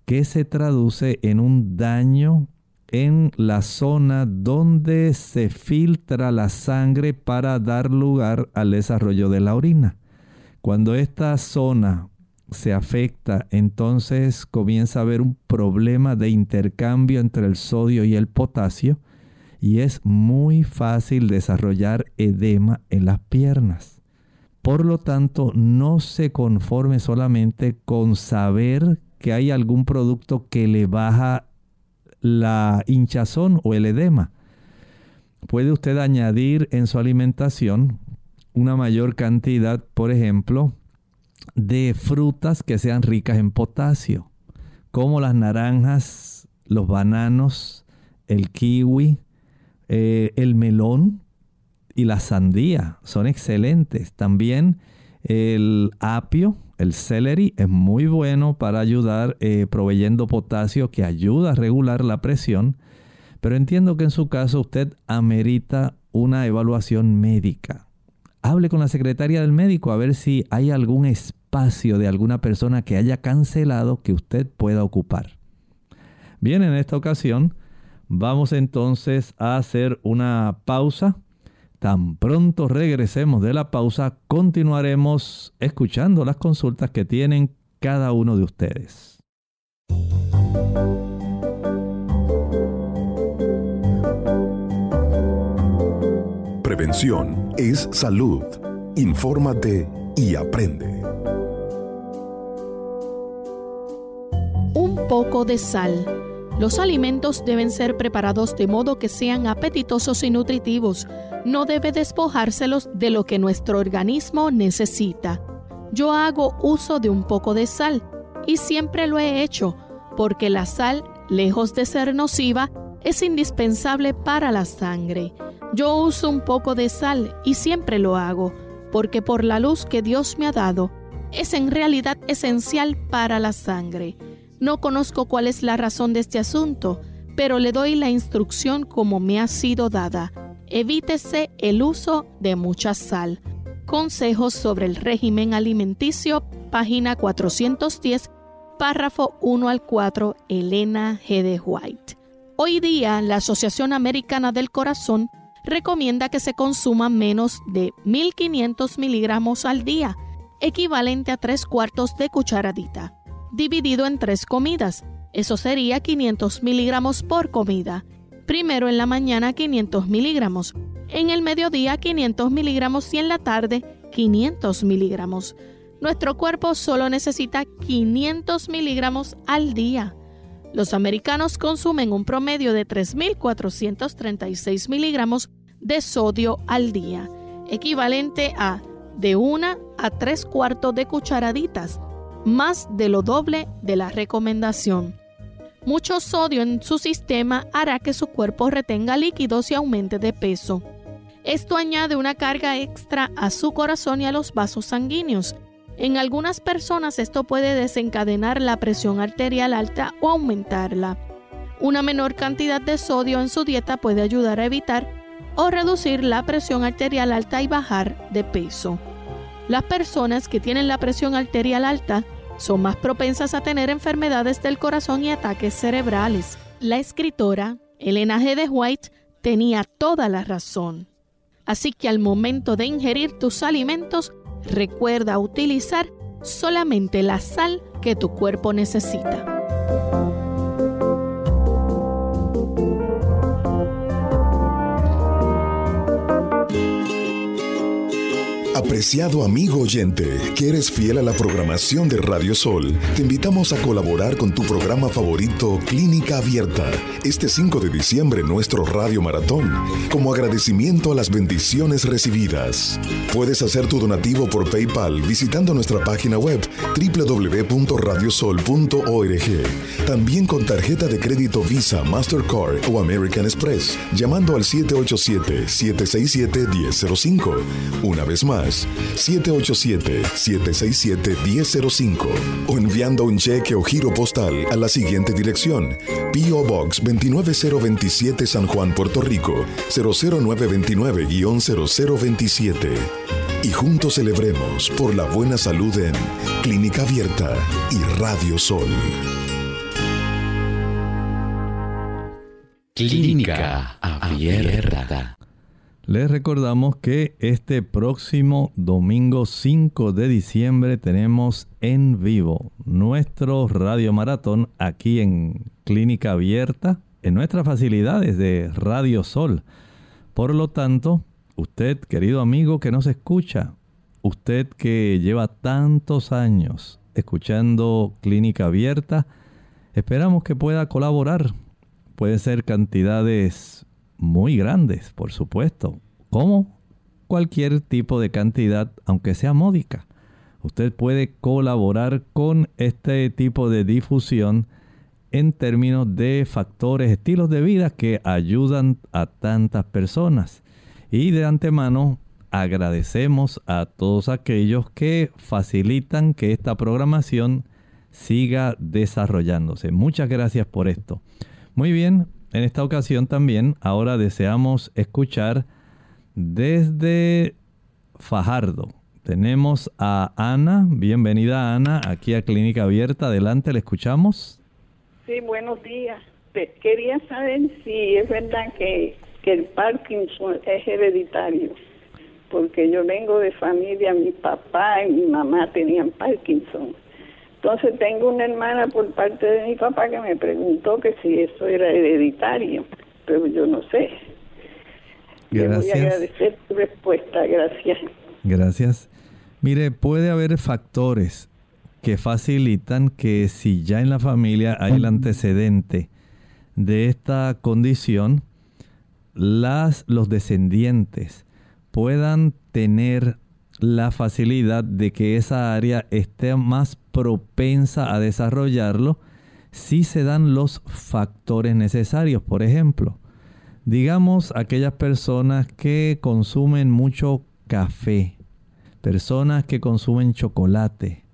que se traduce en un daño en la zona donde se filtra la sangre para dar lugar al desarrollo de la orina. Cuando esta zona se afecta, entonces comienza a haber un problema de intercambio entre el sodio y el potasio y es muy fácil desarrollar edema en las piernas. Por lo tanto, no se conforme solamente con saber que hay algún producto que le baja la hinchazón o el edema. Puede usted añadir en su alimentación una mayor cantidad, por ejemplo, de frutas que sean ricas en potasio, como las naranjas, los bananos, el kiwi, eh, el melón y la sandía son excelentes. También el apio, el celery es muy bueno para ayudar eh, proveyendo potasio que ayuda a regular la presión. Pero entiendo que en su caso usted amerita una evaluación médica. Hable con la secretaria del médico a ver si hay algún espacio de alguna persona que haya cancelado que usted pueda ocupar. Bien, en esta ocasión vamos entonces a hacer una pausa. Tan pronto regresemos de la pausa, continuaremos escuchando las consultas que tienen cada uno de ustedes. Prevención es salud. Infórmate y aprende. Un poco de sal. Los alimentos deben ser preparados de modo que sean apetitosos y nutritivos. No debe despojárselos de lo que nuestro organismo necesita. Yo hago uso de un poco de sal y siempre lo he hecho porque la sal, lejos de ser nociva, es indispensable para la sangre. Yo uso un poco de sal y siempre lo hago, porque por la luz que Dios me ha dado, es en realidad esencial para la sangre. No conozco cuál es la razón de este asunto, pero le doy la instrucción como me ha sido dada. Evítese el uso de mucha sal. Consejos sobre el régimen alimenticio, página 410, párrafo 1 al 4, Elena G. de White. Hoy día, la Asociación Americana del Corazón recomienda que se consuma menos de 1500 miligramos al día, equivalente a tres cuartos de cucharadita, dividido en tres comidas. Eso sería 500 miligramos por comida. Primero en la mañana 500 miligramos, en el mediodía 500 miligramos y en la tarde 500 miligramos. Nuestro cuerpo solo necesita 500 miligramos al día. Los americanos consumen un promedio de 3.436 miligramos de sodio al día, equivalente a de una a tres cuartos de cucharaditas, más de lo doble de la recomendación. Mucho sodio en su sistema hará que su cuerpo retenga líquidos y aumente de peso. Esto añade una carga extra a su corazón y a los vasos sanguíneos, en algunas personas esto puede desencadenar la presión arterial alta o aumentarla. Una menor cantidad de sodio en su dieta puede ayudar a evitar o reducir la presión arterial alta y bajar de peso. Las personas que tienen la presión arterial alta son más propensas a tener enfermedades del corazón y ataques cerebrales. La escritora Elena G. de White tenía toda la razón. Así que al momento de ingerir tus alimentos, Recuerda utilizar solamente la sal que tu cuerpo necesita. Apreciado amigo oyente, que eres fiel a la programación de Radio Sol, te invitamos a colaborar con tu programa favorito Clínica Abierta este 5 de diciembre nuestro Radio Maratón, como agradecimiento a las bendiciones recibidas. Puedes hacer tu donativo por PayPal visitando nuestra página web www.radiosol.org. También con tarjeta de crédito Visa, Mastercard o American Express, llamando al 787-767-1005. Una vez más, 787-767-1005 o enviando un cheque o giro postal a la siguiente dirección. P.O. Box 29027 San Juan, Puerto Rico 00929-0027. Y juntos celebremos por la buena salud en Clínica Abierta y Radio Sol. Clínica Abierta. Les recordamos que este próximo domingo 5 de diciembre tenemos en vivo nuestro radio maratón aquí en Clínica Abierta, en nuestras facilidades de Radio Sol. Por lo tanto, usted, querido amigo que nos escucha, usted que lleva tantos años escuchando Clínica Abierta, esperamos que pueda colaborar. Puede ser cantidades muy grandes, por supuesto, como cualquier tipo de cantidad, aunque sea módica. Usted puede colaborar con este tipo de difusión en términos de factores, estilos de vida que ayudan a tantas personas. Y de antemano agradecemos a todos aquellos que facilitan que esta programación siga desarrollándose. Muchas gracias por esto. Muy bien, en esta ocasión también, ahora deseamos escuchar desde Fajardo. Tenemos a Ana, bienvenida Ana, aquí a Clínica Abierta, adelante, le escuchamos. Sí, buenos días. Quería saber si es verdad que, que el Parkinson es hereditario, porque yo vengo de familia, mi papá y mi mamá tenían Parkinson. Entonces tengo una hermana por parte de mi papá que me preguntó que si eso era hereditario, pero yo no sé. Gracias. voy a agradecer tu respuesta, gracias. Gracias. Mire, puede haber factores que facilitan que si ya en la familia hay el antecedente de esta condición, las, los descendientes puedan tener la facilidad de que esa área esté más propensa a desarrollarlo si se dan los factores necesarios. Por ejemplo, digamos aquellas personas que consumen mucho café, personas que consumen chocolate,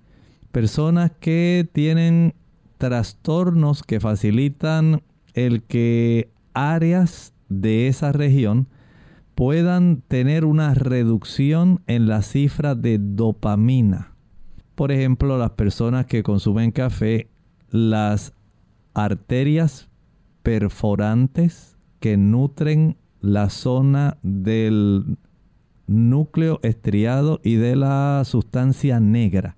personas que tienen trastornos que facilitan el que áreas de esa región puedan tener una reducción en la cifra de dopamina. Por ejemplo, las personas que consumen café, las arterias perforantes que nutren la zona del núcleo estriado y de la sustancia negra.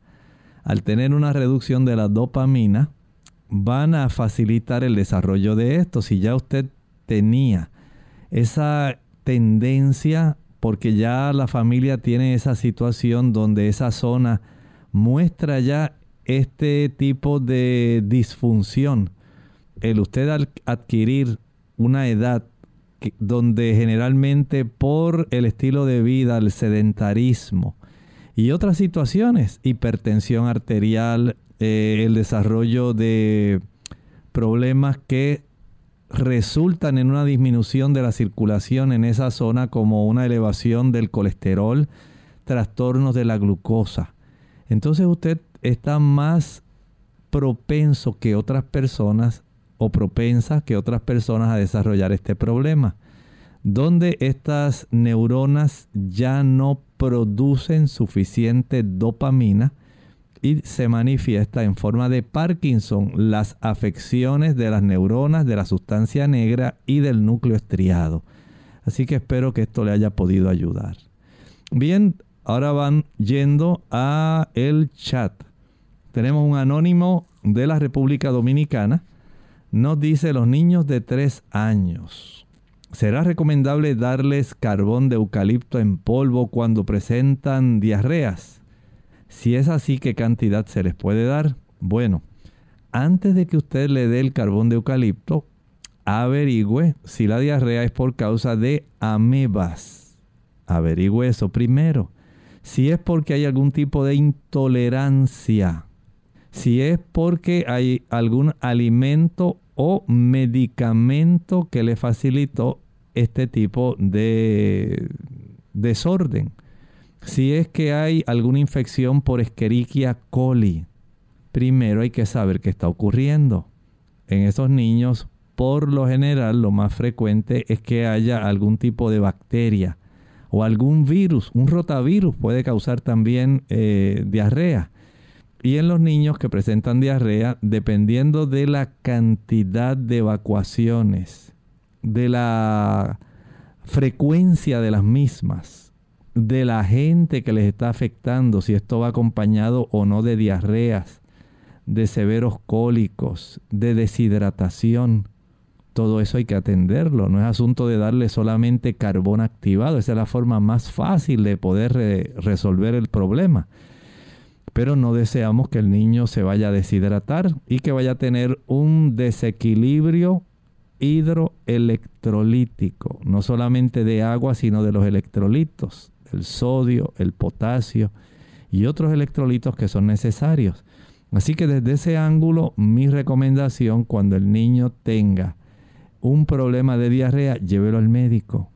Al tener una reducción de la dopamina, van a facilitar el desarrollo de esto. Si ya usted tenía esa tendencia, porque ya la familia tiene esa situación donde esa zona muestra ya este tipo de disfunción, el usted adquirir una edad donde generalmente por el estilo de vida, el sedentarismo y otras situaciones, hipertensión arterial, eh, el desarrollo de problemas que resultan en una disminución de la circulación en esa zona como una elevación del colesterol, trastornos de la glucosa. Entonces usted está más propenso que otras personas o propensa que otras personas a desarrollar este problema, donde estas neuronas ya no producen suficiente dopamina y se manifiesta en forma de Parkinson las afecciones de las neuronas, de la sustancia negra y del núcleo estriado. Así que espero que esto le haya podido ayudar. Bien, ahora van yendo a el chat. Tenemos un anónimo de la República Dominicana nos dice los niños de 3 años. ¿Será recomendable darles carbón de eucalipto en polvo cuando presentan diarreas? Si es así, ¿qué cantidad se les puede dar? Bueno, antes de que usted le dé el carbón de eucalipto, averigüe si la diarrea es por causa de amebas. Averigüe eso primero. Si es porque hay algún tipo de intolerancia si es porque hay algún alimento o medicamento que le facilitó este tipo de desorden. Si es que hay alguna infección por Escherichia coli, primero hay que saber qué está ocurriendo. En esos niños, por lo general, lo más frecuente es que haya algún tipo de bacteria o algún virus. Un rotavirus puede causar también eh, diarrea. Y en los niños que presentan diarrea, dependiendo de la cantidad de evacuaciones, de la frecuencia de las mismas, de la gente que les está afectando, si esto va acompañado o no de diarreas, de severos cólicos, de deshidratación, todo eso hay que atenderlo. No es asunto de darle solamente carbón activado. Esa es la forma más fácil de poder resolver el problema pero no deseamos que el niño se vaya a deshidratar y que vaya a tener un desequilibrio hidroelectrolítico, no solamente de agua, sino de los electrolitos, el sodio, el potasio y otros electrolitos que son necesarios. Así que desde ese ángulo, mi recomendación cuando el niño tenga un problema de diarrea, llévelo al médico.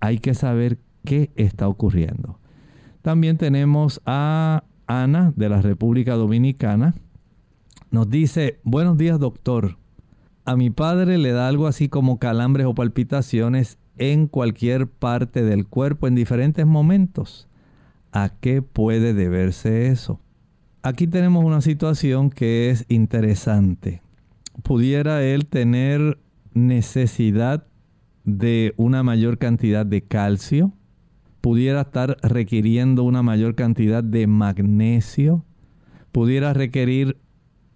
Hay que saber qué está ocurriendo. También tenemos a Ana de la República Dominicana nos dice, buenos días doctor, A mi padre le da algo así como calambres o palpitaciones en cualquier parte del cuerpo en diferentes momentos. ¿A qué puede deberse eso? Aquí tenemos una situación que es interesante. ¿Pudiera él tener necesidad de una mayor cantidad de calcio? ¿Pudiera estar requiriendo una mayor cantidad de magnesio? ¿Pudiera requerir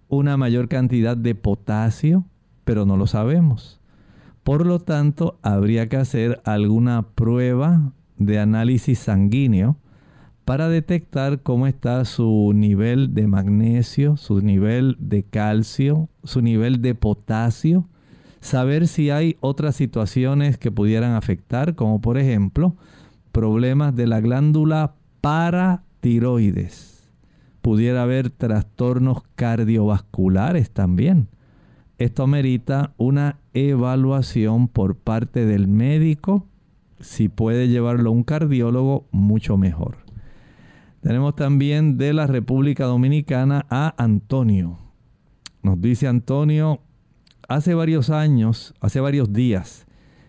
una mayor cantidad de potasio? Pero no lo sabemos. Por lo tanto, habría que hacer alguna prueba de análisis sanguíneo para detectar cómo está su nivel de magnesio, su nivel de calcio, su nivel de potasio, saber si hay otras situaciones que pudieran afectar, como por ejemplo problemas de la glándula paratiroides. Pudiera haber trastornos cardiovasculares también. Esto merita una evaluación por parte del médico. Si puede llevarlo a un cardiólogo, mucho mejor. Tenemos también de la República Dominicana a Antonio. Nos dice Antonio, hace varios años, hace varios días,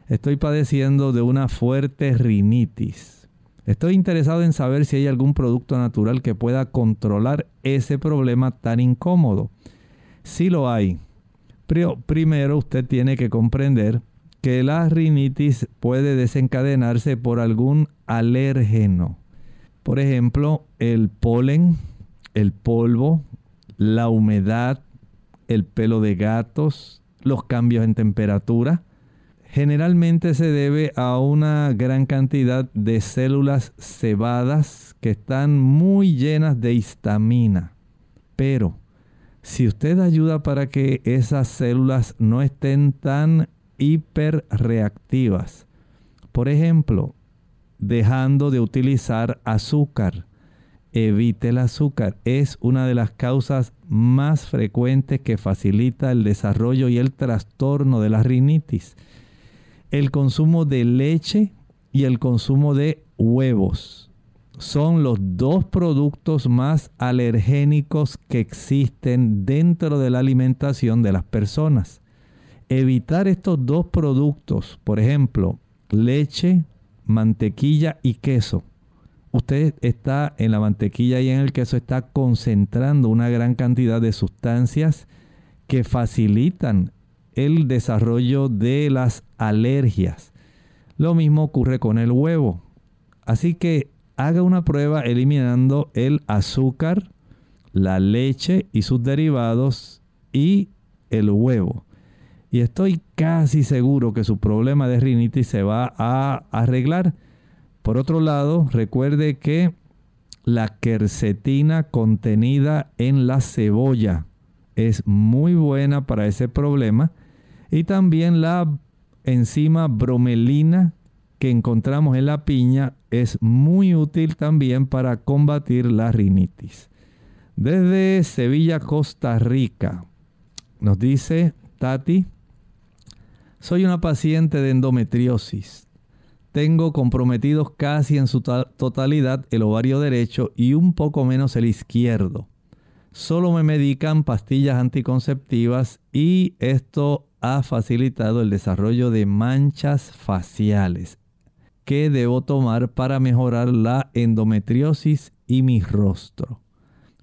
estoy padeciendo de una fuerte rinitis. Estoy interesado en saber si hay algún producto natural que pueda controlar ese problema tan incómodo. Si lo hay, primero usted tiene que comprender que la rinitis puede desencadenarse por algún alérgeno. Por ejemplo, el polen, el polvo, la humedad, el pelo de gatos, los cambios en temperatura. Generalmente se debe a una gran cantidad de células cebadas que están muy llenas de histamina. Pero si usted ayuda para que esas células no estén tan hiperreactivas, por ejemplo, dejando de utilizar azúcar. Evite el azúcar. Es una de las causas más frecuentes que facilita el desarrollo y el trastorno de la rinitis. El consumo de leche y el consumo de huevos son los dos productos más alergénicos que existen dentro de la alimentación de las personas. Evitar estos dos productos, por ejemplo, leche, mantequilla y queso. Usted está en la mantequilla y en el queso está concentrando una gran cantidad de sustancias que facilitan el desarrollo de las alergias. Lo mismo ocurre con el huevo. Así que haga una prueba eliminando el azúcar, la leche y sus derivados y el huevo y estoy casi seguro que su problema de rinitis se va a arreglar. Por otro lado, recuerde que la quercetina contenida en la cebolla es muy buena para ese problema y también la enzima bromelina que encontramos en la piña es muy útil también para combatir la rinitis. Desde Sevilla, Costa Rica, nos dice Tati, soy una paciente de endometriosis. Tengo comprometidos casi en su totalidad el ovario derecho y un poco menos el izquierdo. Solo me medican pastillas anticonceptivas y esto ha facilitado el desarrollo de manchas faciales. ¿Qué debo tomar para mejorar la endometriosis y mi rostro?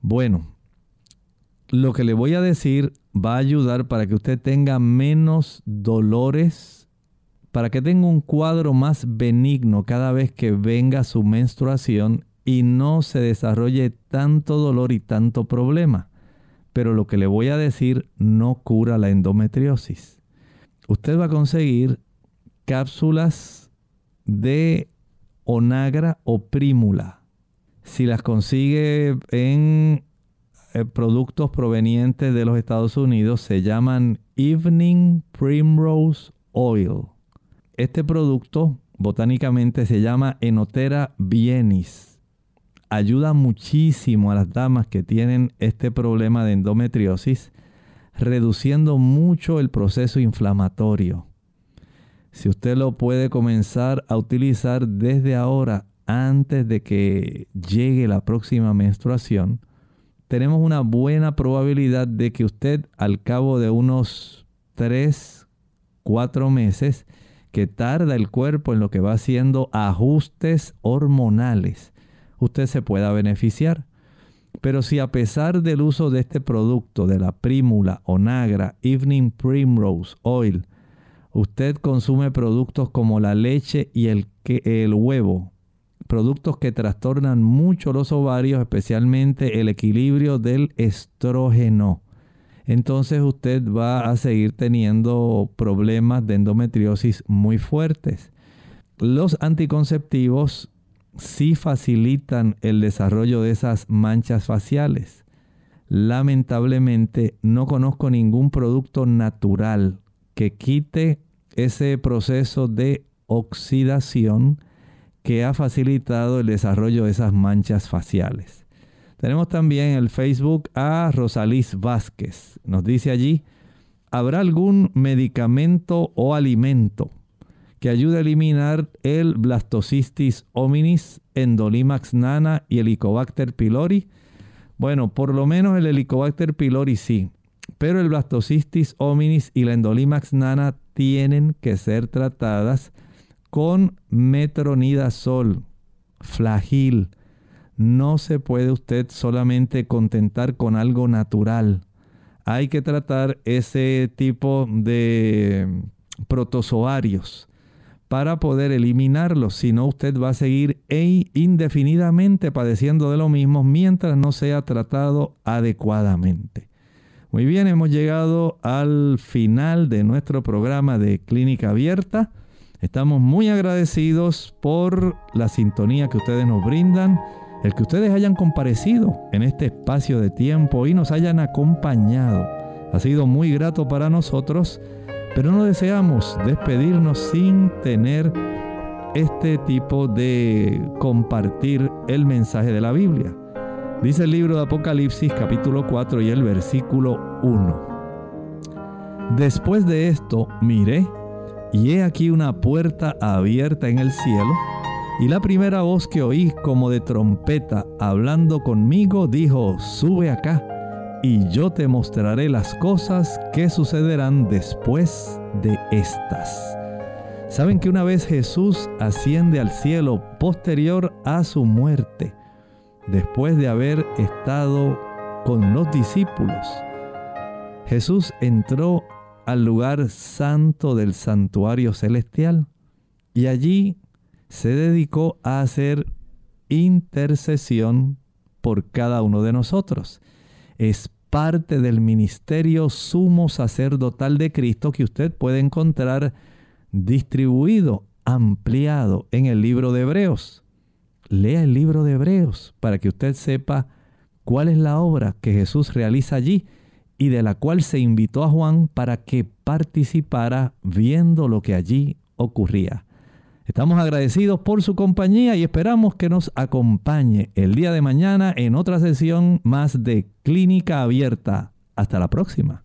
Bueno, lo que le voy a decir va a ayudar para que usted tenga menos dolores, para que tenga un cuadro más benigno cada vez que venga su menstruación y no se desarrolle tanto dolor y tanto problema. Pero lo que le voy a decir no cura la endometriosis. Usted va a conseguir cápsulas de onagra o prímula. Si las consigue en eh, productos provenientes de los Estados Unidos se llaman Evening Primrose Oil. Este producto botánicamente se llama Enotera bienis. Ayuda muchísimo a las damas que tienen este problema de endometriosis, reduciendo mucho el proceso inflamatorio. Si usted lo puede comenzar a utilizar desde ahora, antes de que llegue la próxima menstruación, tenemos una buena probabilidad de que usted al cabo de unos tres, cuatro meses que tarda el cuerpo en lo que va haciendo ajustes hormonales, usted se pueda beneficiar. Pero si a pesar del uso de este producto, de la prímula o nagra Evening Primrose Oil, usted consume productos como la leche y el, el huevo, productos que trastornan mucho los ovarios, especialmente el equilibrio del estrógeno, entonces usted va a seguir teniendo problemas de endometriosis muy fuertes. Los anticonceptivos sí facilitan el desarrollo de esas manchas faciales. Lamentablemente no conozco ningún producto natural que quite ese proceso de oxidación que ha facilitado el desarrollo de esas manchas faciales. Tenemos también el Facebook a Rosalís Vázquez. Nos dice allí, ¿habrá algún medicamento o alimento que ayude a eliminar el blastocystis hominis, endolimax nana y helicobacter pylori? Bueno, por lo menos el helicobacter pylori sí, pero el blastocystis hominis y la endolimax nana tienen que ser tratadas con metronidazol, flagil, no se puede usted solamente contentar con algo natural. Hay que tratar ese tipo de protozoarios para poder eliminarlos. Si no, usted va a seguir e indefinidamente padeciendo de lo mismo mientras no sea tratado adecuadamente. Muy bien, hemos llegado al final de nuestro programa de Clínica Abierta. Estamos muy agradecidos por la sintonía que ustedes nos brindan el que ustedes hayan comparecido en este espacio de tiempo y nos hayan acompañado. Ha sido muy grato para nosotros, pero no deseamos despedirnos sin tener este tipo de compartir el mensaje de la Biblia. Dice el libro de Apocalipsis capítulo 4 y el versículo 1. Después de esto miré y he aquí una puerta abierta en el cielo y la primera voz que oí como de trompeta hablando conmigo dijo, sube acá y yo te mostraré las cosas que sucederán después de estas. Saben que una vez Jesús asciende al cielo posterior a su muerte, después de haber estado con los discípulos, Jesús entró al lugar santo del santuario celestial y allí se dedicó a hacer intercesión por cada uno de nosotros. Es parte del ministerio sumo sacerdotal de Cristo que usted puede encontrar distribuido, ampliado en el libro de Hebreos. Lea el libro de Hebreos para que usted sepa cuál es la obra que Jesús realiza allí y de la cual se invitó a Juan para que participara viendo lo que allí ocurría. Estamos agradecidos por su compañía y esperamos que nos acompañe el día de mañana en otra sesión más de Clínica Abierta. Hasta la próxima.